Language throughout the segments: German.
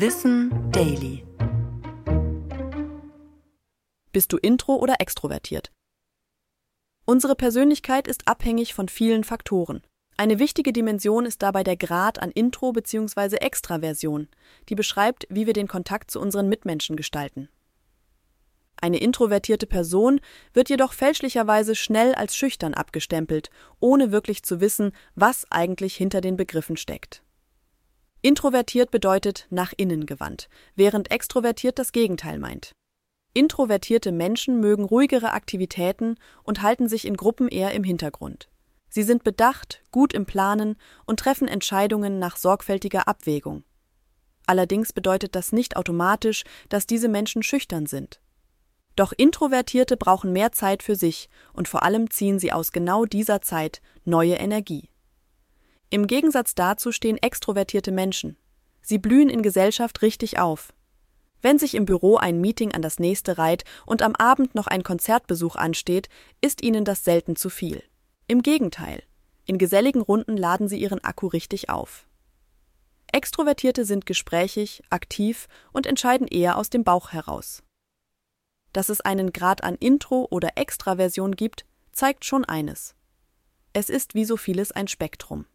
Wissen Daily. Bist du intro oder extrovertiert? Unsere Persönlichkeit ist abhängig von vielen Faktoren. Eine wichtige Dimension ist dabei der Grad an Intro bzw. Extraversion, die beschreibt, wie wir den Kontakt zu unseren Mitmenschen gestalten. Eine introvertierte Person wird jedoch fälschlicherweise schnell als schüchtern abgestempelt, ohne wirklich zu wissen, was eigentlich hinter den Begriffen steckt. Introvertiert bedeutet nach innen gewandt, während extrovertiert das Gegenteil meint. Introvertierte Menschen mögen ruhigere Aktivitäten und halten sich in Gruppen eher im Hintergrund. Sie sind bedacht, gut im Planen und treffen Entscheidungen nach sorgfältiger Abwägung. Allerdings bedeutet das nicht automatisch, dass diese Menschen schüchtern sind. Doch Introvertierte brauchen mehr Zeit für sich und vor allem ziehen sie aus genau dieser Zeit neue Energie. Im Gegensatz dazu stehen extrovertierte Menschen. Sie blühen in Gesellschaft richtig auf. Wenn sich im Büro ein Meeting an das nächste reiht und am Abend noch ein Konzertbesuch ansteht, ist ihnen das selten zu viel. Im Gegenteil, in geselligen Runden laden sie ihren Akku richtig auf. Extrovertierte sind gesprächig, aktiv und entscheiden eher aus dem Bauch heraus. Dass es einen Grad an Intro oder Extraversion gibt, zeigt schon eines. Es ist wie so vieles ein Spektrum.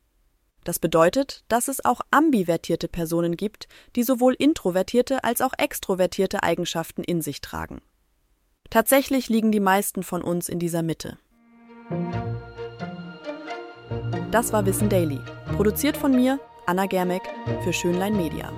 Das bedeutet, dass es auch ambivertierte Personen gibt, die sowohl introvertierte als auch extrovertierte Eigenschaften in sich tragen. Tatsächlich liegen die meisten von uns in dieser Mitte. Das war Wissen Daily, produziert von mir, Anna Germeck, für Schönlein Media.